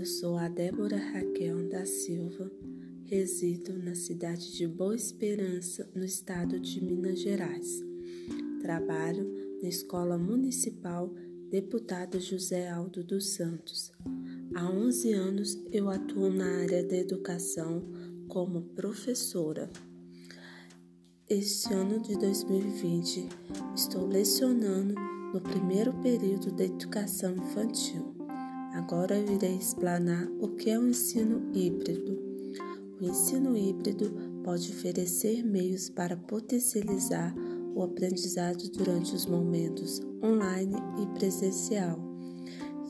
a Débora Raquel da Silva, resido na cidade de Boa Esperança, no estado de Minas Gerais. Trabalho na Escola Municipal Deputado José Aldo dos Santos. Há 11 anos eu atuo na área da educação como professora. Este ano de 2020 estou lecionando no primeiro período da educação infantil. Agora irei explanar o que é o ensino híbrido. O ensino híbrido pode oferecer meios para potencializar o aprendizado durante os momentos online e presencial,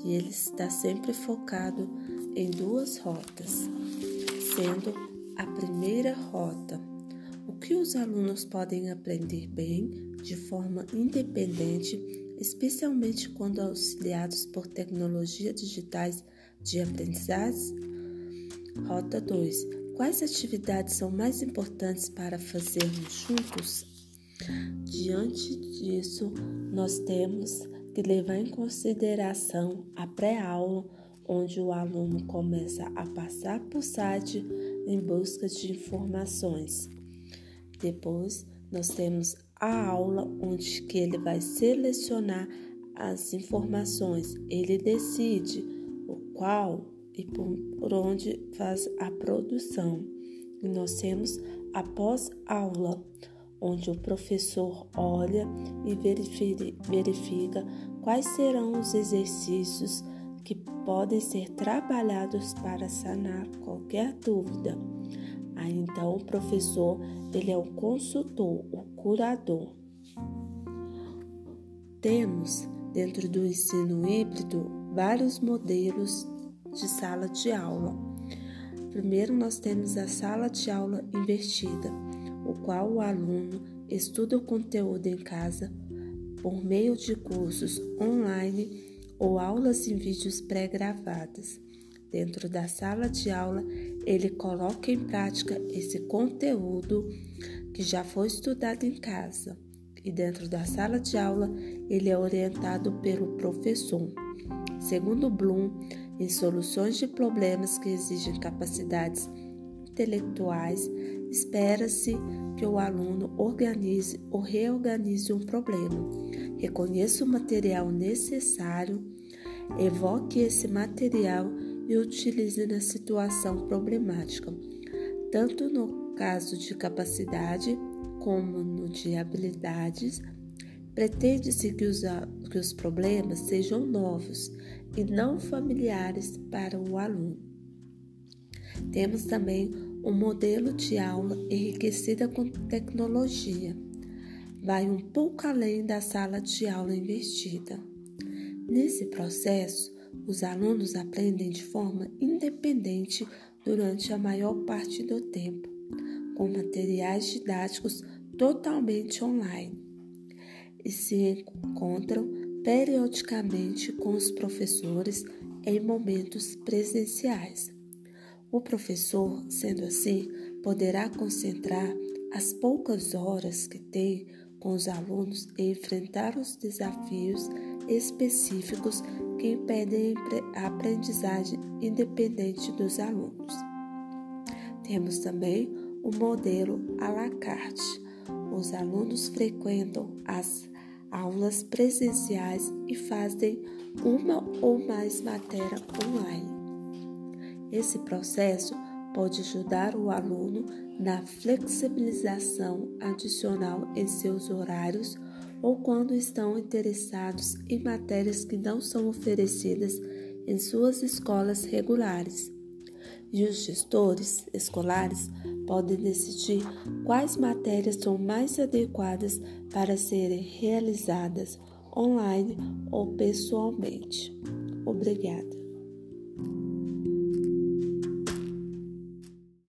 e ele está sempre focado em duas rotas, sendo a primeira rota o que os alunos podem aprender bem de forma independente, especialmente quando auxiliados por tecnologias digitais de aprendizagem. Rota 2. Quais atividades são mais importantes para fazermos juntos? Diante disso, nós temos que levar em consideração a pré-aula, onde o aluno começa a passar por site em busca de informações. Depois, nós temos a aula onde que ele vai selecionar as informações. Ele decide o qual e por onde faz a produção. E nós temos a pós-aula, onde o professor olha e verifica quais serão os exercícios que podem ser trabalhados para sanar qualquer dúvida. Aí então o professor, ele é o consultor, o curador. Temos dentro do ensino híbrido vários modelos de sala de aula. Primeiro nós temos a sala de aula invertida o qual o aluno estuda o conteúdo em casa por meio de cursos online ou aulas em vídeos pré-gravadas. Dentro da sala de aula, ele coloca em prática esse conteúdo que já foi estudado em casa. E dentro da sala de aula, ele é orientado pelo professor. Segundo Bloom, em soluções de problemas que exigem capacidades intelectuais, espera-se que o aluno organize ou reorganize um problema, reconheça o material necessário, evoque esse material e utilize na situação problemática, tanto no caso de capacidade como no de habilidades. Pretende-se que os, que os problemas sejam novos e não familiares para o aluno. Temos também um modelo de aula enriquecida com tecnologia. Vai um pouco além da sala de aula investida. Nesse processo, os alunos aprendem de forma independente durante a maior parte do tempo, com materiais didáticos totalmente online e se encontram periodicamente com os professores em momentos presenciais. O professor, sendo assim, poderá concentrar as poucas horas que tem com os alunos e enfrentar os desafios específicos que impedem a aprendizagem independente dos alunos. Temos também o modelo à la carte. Os alunos frequentam as aulas presenciais e fazem uma ou mais matérias online. Esse processo pode ajudar o aluno na flexibilização adicional em seus horários ou quando estão interessados em matérias que não são oferecidas em suas escolas regulares. E os gestores escolares podem decidir quais matérias são mais adequadas para serem realizadas online ou pessoalmente. Obrigada.